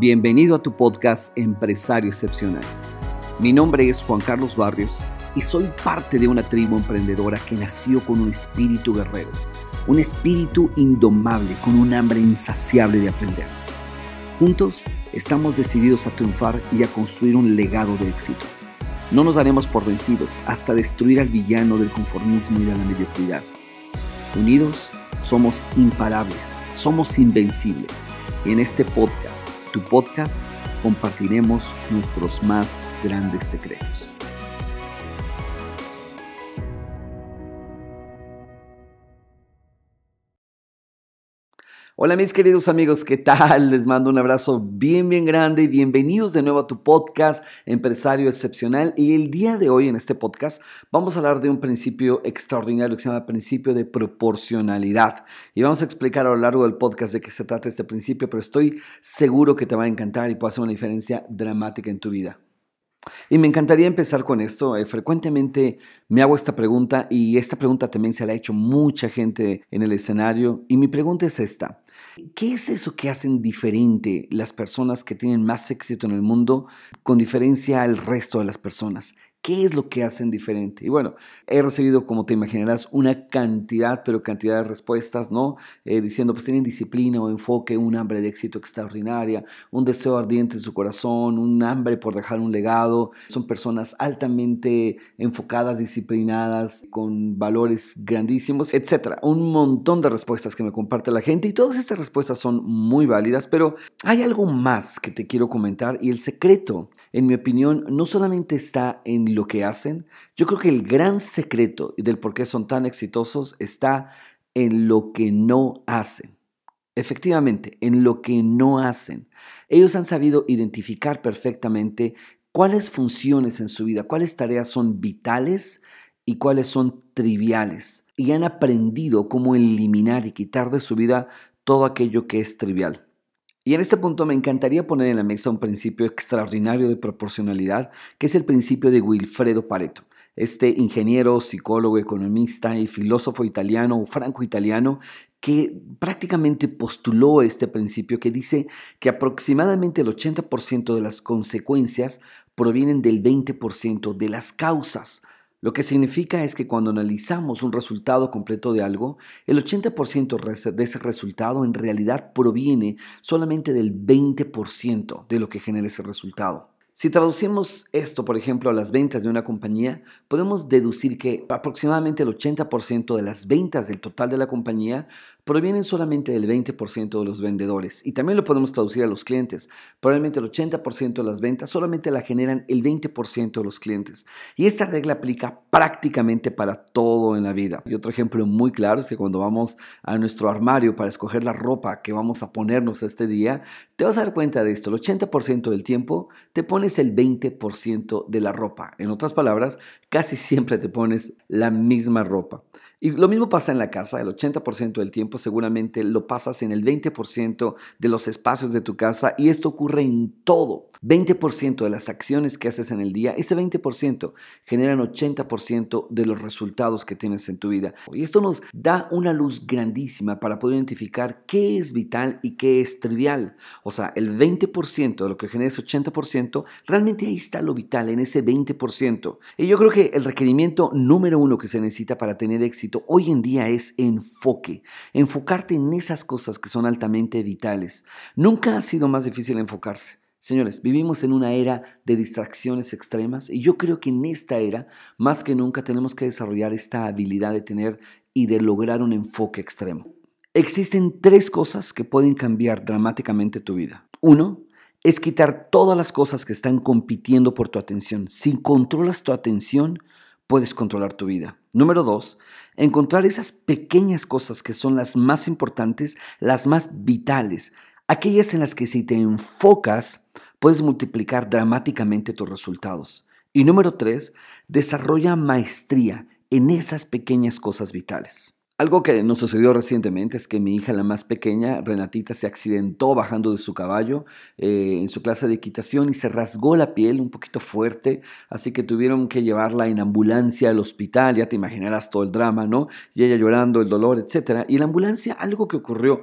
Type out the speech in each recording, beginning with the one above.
Bienvenido a tu podcast Empresario Excepcional. Mi nombre es Juan Carlos Barrios y soy parte de una tribu emprendedora que nació con un espíritu guerrero, un espíritu indomable con un hambre insaciable de aprender. Juntos estamos decididos a triunfar y a construir un legado de éxito. No nos daremos por vencidos hasta destruir al villano del conformismo y de la mediocridad. Unidos, somos imparables, somos invencibles. Y en este podcast tu podcast compartiremos nuestros más grandes secretos. Hola mis queridos amigos, ¿qué tal? Les mando un abrazo bien, bien grande y bienvenidos de nuevo a tu podcast Empresario Excepcional. Y el día de hoy en este podcast vamos a hablar de un principio extraordinario que se llama principio de proporcionalidad. Y vamos a explicar a lo largo del podcast de qué se trata este principio, pero estoy seguro que te va a encantar y puede hacer una diferencia dramática en tu vida. Y me encantaría empezar con esto. Eh, frecuentemente me hago esta pregunta y esta pregunta también se la ha hecho mucha gente en el escenario. Y mi pregunta es esta. ¿Qué es eso que hacen diferente las personas que tienen más éxito en el mundo con diferencia al resto de las personas? ¿Qué es lo que hacen diferente? Y bueno, he recibido, como te imaginarás, una cantidad, pero cantidad de respuestas, ¿no? Eh, diciendo, pues tienen disciplina o enfoque, un hambre de éxito extraordinaria, un deseo ardiente en su corazón, un hambre por dejar un legado. Son personas altamente enfocadas, disciplinadas, con valores grandísimos, etc. Un montón de respuestas que me comparte la gente y todas estas respuestas son muy válidas, pero hay algo más que te quiero comentar y el secreto, en mi opinión, no solamente está en lo que hacen, yo creo que el gran secreto del por qué son tan exitosos está en lo que no hacen. Efectivamente, en lo que no hacen. Ellos han sabido identificar perfectamente cuáles funciones en su vida, cuáles tareas son vitales y cuáles son triviales. Y han aprendido cómo eliminar y quitar de su vida todo aquello que es trivial. Y en este punto me encantaría poner en la mesa un principio extraordinario de proporcionalidad, que es el principio de Wilfredo Pareto, este ingeniero, psicólogo, economista y filósofo italiano franco-italiano que prácticamente postuló este principio que dice que aproximadamente el 80% de las consecuencias provienen del 20% de las causas. Lo que significa es que cuando analizamos un resultado completo de algo, el 80% de ese resultado en realidad proviene solamente del 20% de lo que genera ese resultado. Si traducimos esto, por ejemplo, a las ventas de una compañía, podemos deducir que aproximadamente el 80% de las ventas del total de la compañía provienen solamente del 20% de los vendedores. Y también lo podemos traducir a los clientes. Probablemente el 80% de las ventas solamente la generan el 20% de los clientes. Y esta regla aplica prácticamente para todo en la vida. Y otro ejemplo muy claro es que cuando vamos a nuestro armario para escoger la ropa que vamos a ponernos este día, te vas a dar cuenta de esto. El 80% del tiempo te pones el 20% de la ropa. En otras palabras, casi siempre te pones la misma ropa. Y lo mismo pasa en la casa, el 80% del tiempo seguramente lo pasas en el 20% de los espacios de tu casa y esto ocurre en todo. 20% de las acciones que haces en el día, ese 20% generan 80% de los resultados que tienes en tu vida. Y esto nos da una luz grandísima para poder identificar qué es vital y qué es trivial. O sea, el 20% de lo que genera ese 80%, realmente ahí está lo vital, en ese 20%. Y yo creo que el requerimiento número uno que se necesita para tener éxito hoy en día es enfoque, enfocarte en esas cosas que son altamente vitales. Nunca ha sido más difícil enfocarse. Señores, vivimos en una era de distracciones extremas y yo creo que en esta era, más que nunca, tenemos que desarrollar esta habilidad de tener y de lograr un enfoque extremo. Existen tres cosas que pueden cambiar dramáticamente tu vida. Uno, es quitar todas las cosas que están compitiendo por tu atención. Si controlas tu atención, puedes controlar tu vida. Número dos, encontrar esas pequeñas cosas que son las más importantes, las más vitales, aquellas en las que si te enfocas, puedes multiplicar dramáticamente tus resultados. Y número tres, desarrolla maestría en esas pequeñas cosas vitales. Algo que nos sucedió recientemente es que mi hija, la más pequeña, Renatita, se accidentó bajando de su caballo eh, en su clase de equitación y se rasgó la piel un poquito fuerte, así que tuvieron que llevarla en ambulancia al hospital, ya te imaginarás todo el drama, ¿no? Y ella llorando, el dolor, etc. Y en la ambulancia algo que ocurrió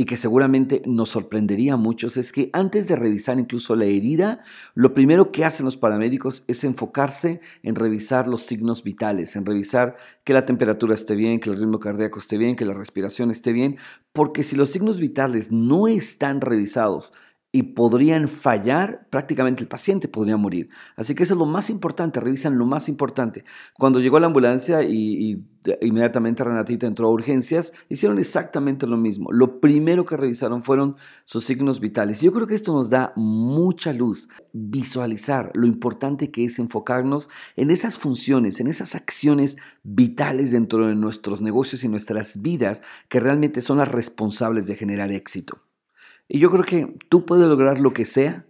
y que seguramente nos sorprendería a muchos es que antes de revisar incluso la herida, lo primero que hacen los paramédicos es enfocarse en revisar los signos vitales, en revisar que la temperatura esté bien, que el ritmo cardíaco esté bien, que la respiración esté bien, porque si los signos vitales no están revisados, y podrían fallar, prácticamente el paciente podría morir. Así que eso es lo más importante, revisan lo más importante. Cuando llegó la ambulancia y, inmediatamente Renatita entró a urgencias, hicieron exactamente lo mismo. Lo primero que revisaron fueron sus signos vitales. Yo creo que esto nos da mucha luz, visualizar lo importante que es enfocarnos en esas funciones, en esas acciones vitales dentro de nuestros negocios y nuestras vidas que realmente son las responsables de generar éxito. Y yo creo que tú puedes lograr lo que sea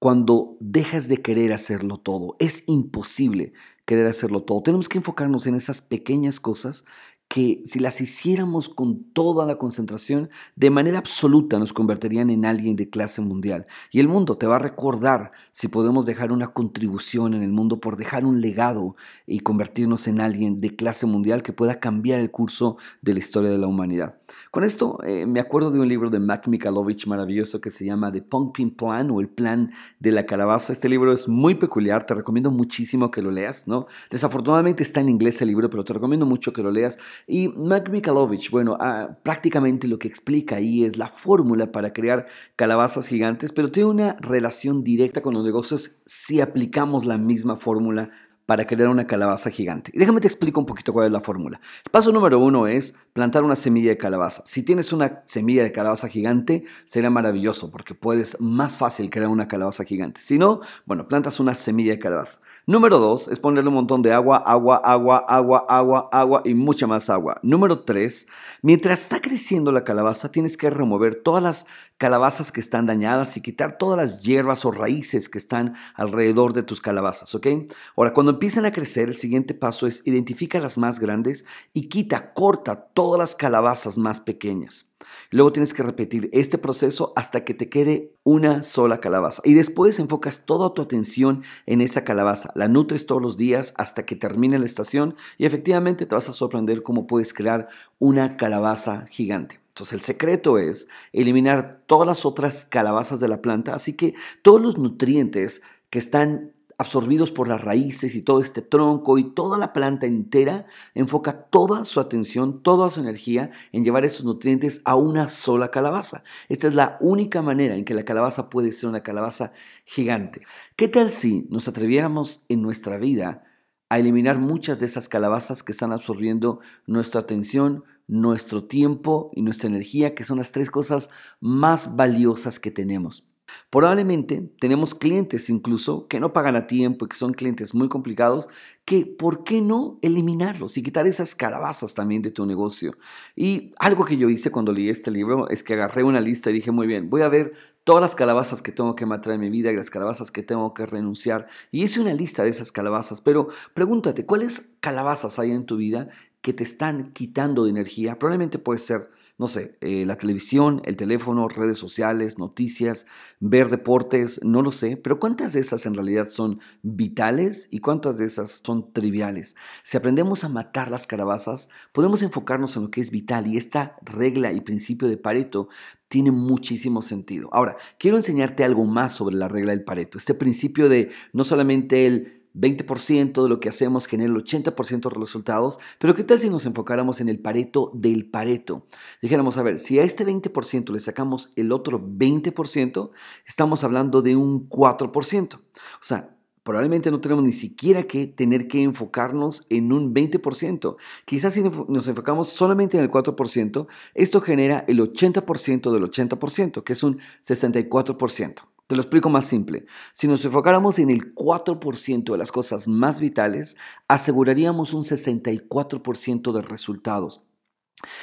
cuando dejas de querer hacerlo todo. Es imposible querer hacerlo todo. Tenemos que enfocarnos en esas pequeñas cosas que si las hiciéramos con toda la concentración, de manera absoluta nos convertirían en alguien de clase mundial. Y el mundo te va a recordar si podemos dejar una contribución en el mundo por dejar un legado y convertirnos en alguien de clase mundial que pueda cambiar el curso de la historia de la humanidad. Con esto eh, me acuerdo de un libro de Mac Mikalovich maravilloso que se llama The Pumpkin Plan o el plan de la calabaza. Este libro es muy peculiar, te recomiendo muchísimo que lo leas, ¿no? Desafortunadamente está en inglés el libro, pero te recomiendo mucho que lo leas y Mac Mikalovich, bueno, ah, prácticamente lo que explica ahí es la fórmula para crear calabazas gigantes, pero tiene una relación directa con los negocios si aplicamos la misma fórmula para crear una calabaza gigante. Y déjame te explico un poquito cuál es la fórmula. El paso número uno es plantar una semilla de calabaza. Si tienes una semilla de calabaza gigante, será maravilloso porque puedes más fácil crear una calabaza gigante. Si no, bueno, plantas una semilla de calabaza. Número dos es ponerle un montón de agua, agua, agua, agua, agua, agua y mucha más agua. Número tres, mientras está creciendo la calabaza, tienes que remover todas las calabazas que están dañadas y quitar todas las hierbas o raíces que están alrededor de tus calabazas, ¿ok? Ahora, cuando empiezan a crecer, el siguiente paso es identifica las más grandes y quita, corta todas las calabazas más pequeñas. Luego tienes que repetir este proceso hasta que te quede una sola calabaza. Y después enfocas toda tu atención en esa calabaza. La nutres todos los días hasta que termine la estación y efectivamente te vas a sorprender cómo puedes crear una calabaza gigante. Entonces el secreto es eliminar todas las otras calabazas de la planta, así que todos los nutrientes que están absorbidos por las raíces y todo este tronco y toda la planta entera, enfoca toda su atención, toda su energía en llevar esos nutrientes a una sola calabaza. Esta es la única manera en que la calabaza puede ser una calabaza gigante. ¿Qué tal si nos atreviéramos en nuestra vida a eliminar muchas de esas calabazas que están absorbiendo nuestra atención, nuestro tiempo y nuestra energía, que son las tres cosas más valiosas que tenemos? Probablemente tenemos clientes incluso que no pagan a tiempo y que son clientes muy complicados, que ¿por qué no eliminarlos y quitar esas calabazas también de tu negocio? Y algo que yo hice cuando leí este libro es que agarré una lista y dije, muy bien, voy a ver todas las calabazas que tengo que matar en mi vida y las calabazas que tengo que renunciar. Y hice una lista de esas calabazas, pero pregúntate, ¿cuáles calabazas hay en tu vida que te están quitando de energía? Probablemente puede ser no sé, eh, la televisión, el teléfono, redes sociales, noticias, ver deportes, no lo sé, pero ¿cuántas de esas en realidad son vitales y cuántas de esas son triviales? Si aprendemos a matar las carabazas, podemos enfocarnos en lo que es vital y esta regla y principio de Pareto tiene muchísimo sentido. Ahora, quiero enseñarte algo más sobre la regla del Pareto, este principio de no solamente el 20% de lo que hacemos genera el 80% de los resultados, pero ¿qué tal si nos enfocáramos en el pareto del pareto? Dijéramos, a ver, si a este 20% le sacamos el otro 20%, estamos hablando de un 4%. O sea, probablemente no tenemos ni siquiera que tener que enfocarnos en un 20%. Quizás si nos enfocamos solamente en el 4%, esto genera el 80% del 80%, que es un 64%. Te lo explico más simple. Si nos enfocáramos en el 4% de las cosas más vitales, aseguraríamos un 64% de resultados.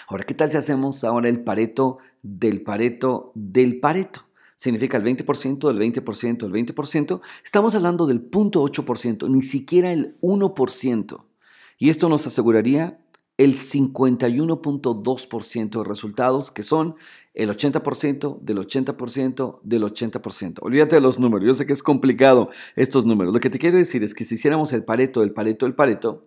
Ahora, ¿qué tal si hacemos ahora el pareto del pareto del pareto? Significa el 20% del 20% del 20%. Estamos hablando del 0.8%, ni siquiera el 1%. Y esto nos aseguraría el 51.2% de resultados, que son el 80% del 80% del 80%. Olvídate de los números, yo sé que es complicado estos números. Lo que te quiero decir es que si hiciéramos el pareto, el pareto, el pareto,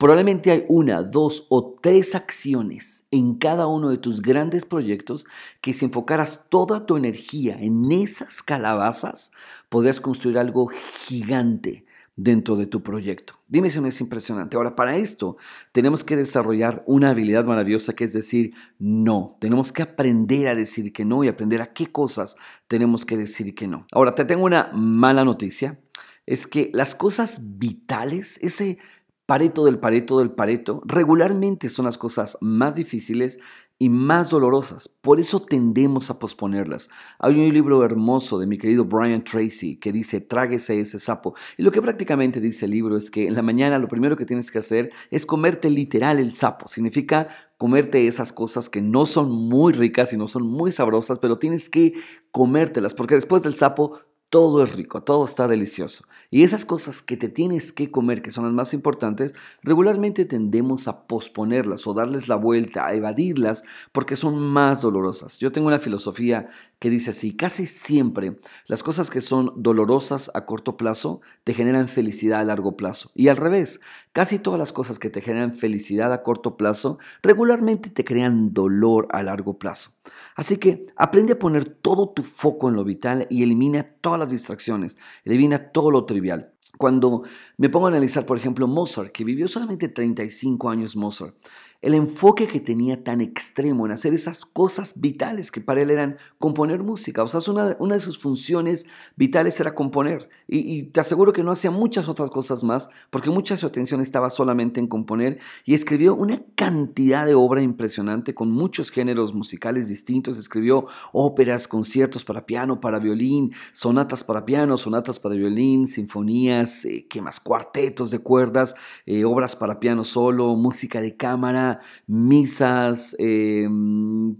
Probablemente hay una, dos o tres acciones en cada uno de tus grandes proyectos que si enfocaras toda tu energía en esas calabazas, podrías construir algo gigante dentro de tu proyecto. Dime si no es impresionante. Ahora, para esto tenemos que desarrollar una habilidad maravillosa que es decir no. Tenemos que aprender a decir que no y aprender a qué cosas tenemos que decir que no. Ahora, te tengo una mala noticia. Es que las cosas vitales, ese pareto del pareto del pareto, regularmente son las cosas más difíciles y más dolorosas. Por eso tendemos a posponerlas. Hay un libro hermoso de mi querido Brian Tracy que dice, tráguese ese sapo. Y lo que prácticamente dice el libro es que en la mañana lo primero que tienes que hacer es comerte literal el sapo. Significa comerte esas cosas que no son muy ricas y no son muy sabrosas, pero tienes que comértelas porque después del sapo todo es rico, todo está delicioso. Y esas cosas que te tienes que comer, que son las más importantes, regularmente tendemos a posponerlas o darles la vuelta, a evadirlas, porque son más dolorosas. Yo tengo una filosofía que dice así, casi siempre las cosas que son dolorosas a corto plazo te generan felicidad a largo plazo. Y al revés, casi todas las cosas que te generan felicidad a corto plazo regularmente te crean dolor a largo plazo. Así que aprende a poner todo tu foco en lo vital y elimina todas las distracciones, elimina todo lo trivial. Cuando me pongo a analizar, por ejemplo, Mozart, que vivió solamente 35 años Mozart, el enfoque que tenía tan extremo en hacer esas cosas vitales que para él eran componer música. O sea, una, una de sus funciones vitales era componer. Y, te aseguro que no hacía muchas otras cosas más, porque mucha su atención estaba solamente en componer. Y escribió una cantidad de obra impresionante con muchos géneros musicales distintos. Escribió óperas, conciertos para piano, para violín, sonatas para piano, sonatas para violín, sinfonías, eh, ¿qué más? Cuartetos de cuerdas, eh, obras para piano solo, música de cámara misas, em,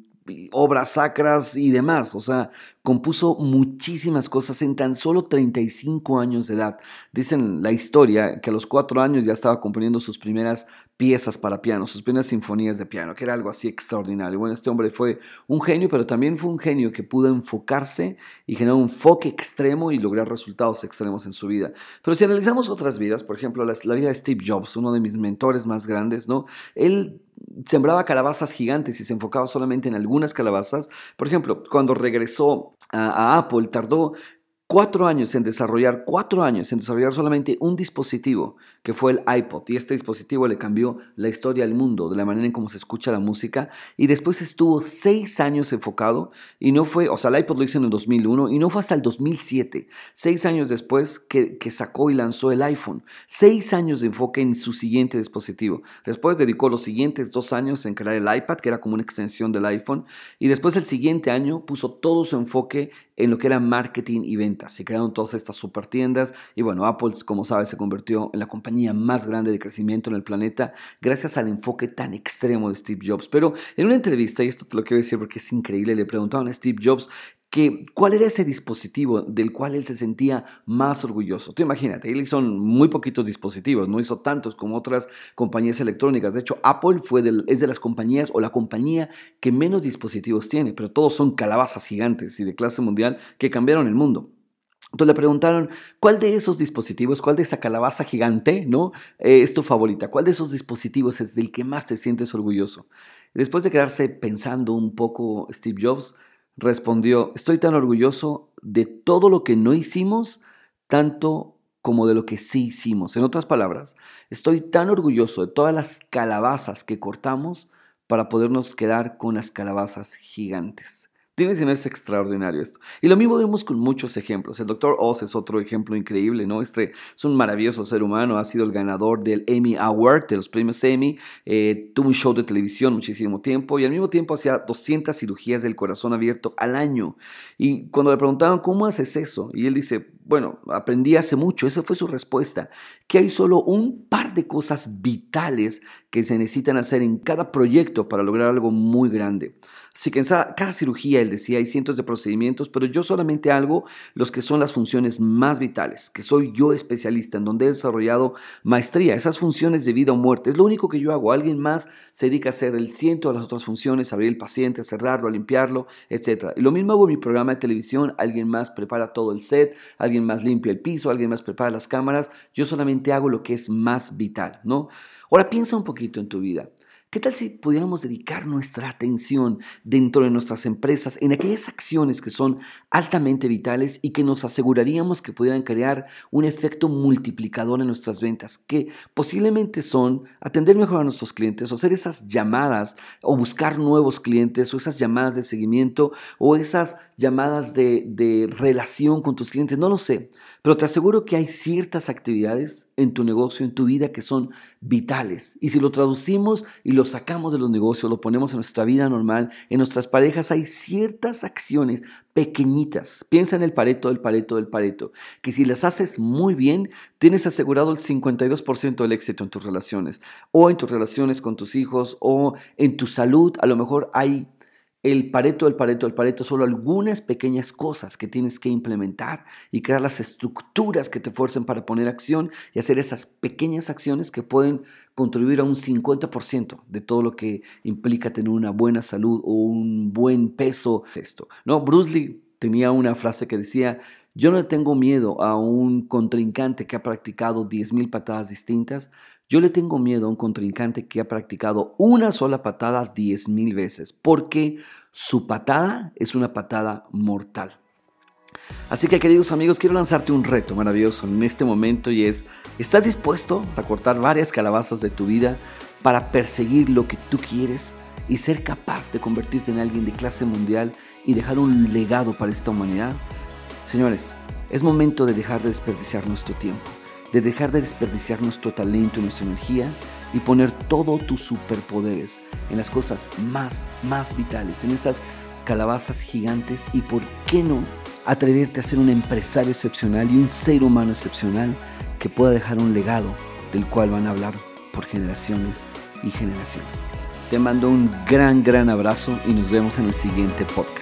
obras sacras y demás. O sea, compuso muchísimas cosas en tan solo 35 años de edad. Dicen la historia que a los cuatro años ya estaba componiendo sus primeras piezas para piano, sus primeras sinfonías de piano, que era algo así extraordinario. Bueno, este hombre fue un genio, pero también fue un genio que pudo enfocarse y generar un enfoque extremo y lograr resultados extremos en su vida. Pero si analizamos otras vidas, por ejemplo, la, la vida de Steve Jobs, uno de mis mentores más grandes, ¿no? Él sembraba calabazas gigantes y se enfocaba solamente en algunas calabazas. Por ejemplo, cuando regresó a, Apple, tardó cuatro años en desarrollar, cuatro años en desarrollar solamente un dispositivo, que fue el iPod. Y este dispositivo le cambió la historia al mundo, de la manera en cómo se escucha la música. Y después estuvo seis años enfocado, y no fue, o sea, el iPod lo hizo en el 2001, y no fue hasta el 2007, seis años después, que, sacó y lanzó el iPhone. Seis años de enfoque en su siguiente dispositivo. Después dedicó los siguientes dos años en crear el iPad, que era como una extensión del iPhone. Y después el siguiente año puso todo su enfoque en lo que era marketing y ventas. Se crearon todas estas super tiendas y bueno, Apple, como sabes, se convirtió en la compañía más grande de crecimiento en el planeta gracias al enfoque tan extremo de Steve Jobs. Pero en una entrevista, y esto te lo quiero decir porque es increíble, le preguntaban a Steve Jobs que cuál era ese dispositivo del cual él se sentía más orgulloso. Tú imagínate, él hizo muy poquitos dispositivos, no hizo tantos como otras compañías electrónicas. De hecho, Apple fue es de las compañías o la compañía que menos dispositivos tiene, pero todos son calabazas gigantes y de clase mundial que cambiaron el mundo. Entonces le preguntaron, ¿cuál de esos dispositivos, cuál de esa calabaza gigante, ¿no? Eh, es tu favorita? ¿Cuál de esos dispositivos es del que más te sientes orgulloso? Después de quedarse pensando un poco Steve Jobs, respondió, estoy tan orgulloso de todo lo que no hicimos, tanto como de lo que sí hicimos. En otras palabras, estoy tan orgulloso de todas las calabazas que cortamos para podernos quedar con las calabazas gigantes. Dime si no es extraordinario esto. Y lo mismo vemos con muchos ejemplos. El Dr. Oz es otro ejemplo increíble, ¿no? Este es un maravilloso ser humano, ha sido el ganador del Emmy Award, de los premios Emmy, eh, tuvo un show de televisión muchísimo tiempo y al mismo tiempo hacía 200 cirugías del corazón abierto al año. Y cuando le preguntaban, ¿cómo haces eso? Y él dice, bueno, aprendí hace mucho, esa fue su respuesta, que hay solo un par de cosas vitales que se necesitan hacer en cada proyecto para lograr algo muy grande. Así que en cada cirugía, él decía, hay cientos de procedimientos, pero yo solamente hago los que son las funciones más vitales, que soy yo especialista, en donde he desarrollado maestría, esas funciones de vida o muerte. Es lo único que yo hago. Alguien más se dedica a hacer el ciento de las otras funciones, abrir el paciente, cerrarlo, limpiarlo, etc. Lo mismo hago en mi programa de televisión, alguien más prepara todo el set, alguien más limpia el piso, alguien más prepara las cámaras, yo solamente hago lo que es más vital, ¿no? Ahora piensa un poquito en tu vida. ¿Qué tal si pudiéramos dedicar nuestra atención dentro de nuestras empresas en aquellas acciones que son altamente vitales y que nos aseguraríamos que pudieran crear un efecto multiplicador en nuestras ventas, que posiblemente son atender mejor a nuestros clientes o hacer esas llamadas o buscar nuevos clientes o esas llamadas de seguimiento o esas llamadas de, de relación con tus clientes? No lo sé, pero te aseguro que hay ciertas actividades en tu negocio, en tu vida que son vitales. Y si lo traducimos y lo lo sacamos de los negocios, lo ponemos en nuestra vida normal, en nuestras parejas, hay ciertas acciones pequeñitas. Piensa en el pareto, del pareto, del pareto, que si las haces muy bien, tienes asegurado el 52% del éxito en tus relaciones, o en tus relaciones con tus hijos, o en tu salud. A lo mejor hay el pareto, el pareto, el pareto, solo algunas pequeñas cosas que tienes que implementar y crear las estructuras que te fuercen para poner acción y hacer esas pequeñas acciones que pueden contribuir a un 50% de todo lo que implica tener una buena salud o un buen peso. Esto, ¿no? Bruce Lee tenía una frase que decía, yo no tengo miedo a un contrincante que ha practicado 10.000 patadas distintas, yo le tengo miedo a un contrincante que ha practicado una sola patada diez mil veces, porque su patada es una patada mortal. Así que queridos amigos, quiero lanzarte un reto maravilloso en este momento y es, ¿estás dispuesto a cortar varias calabazas de tu vida para perseguir lo que tú quieres y ser capaz de convertirte en alguien de clase mundial y dejar un legado para esta humanidad? Señores, es momento de dejar de desperdiciar nuestro tiempo de dejar de desperdiciar nuestro talento y nuestra energía y poner todos tus superpoderes en las cosas más, más vitales, en esas calabazas gigantes y por qué no atreverte a ser un empresario excepcional y un ser humano excepcional que pueda dejar un legado del cual van a hablar por generaciones y generaciones. Te mando un gran, gran abrazo y nos vemos en el siguiente podcast.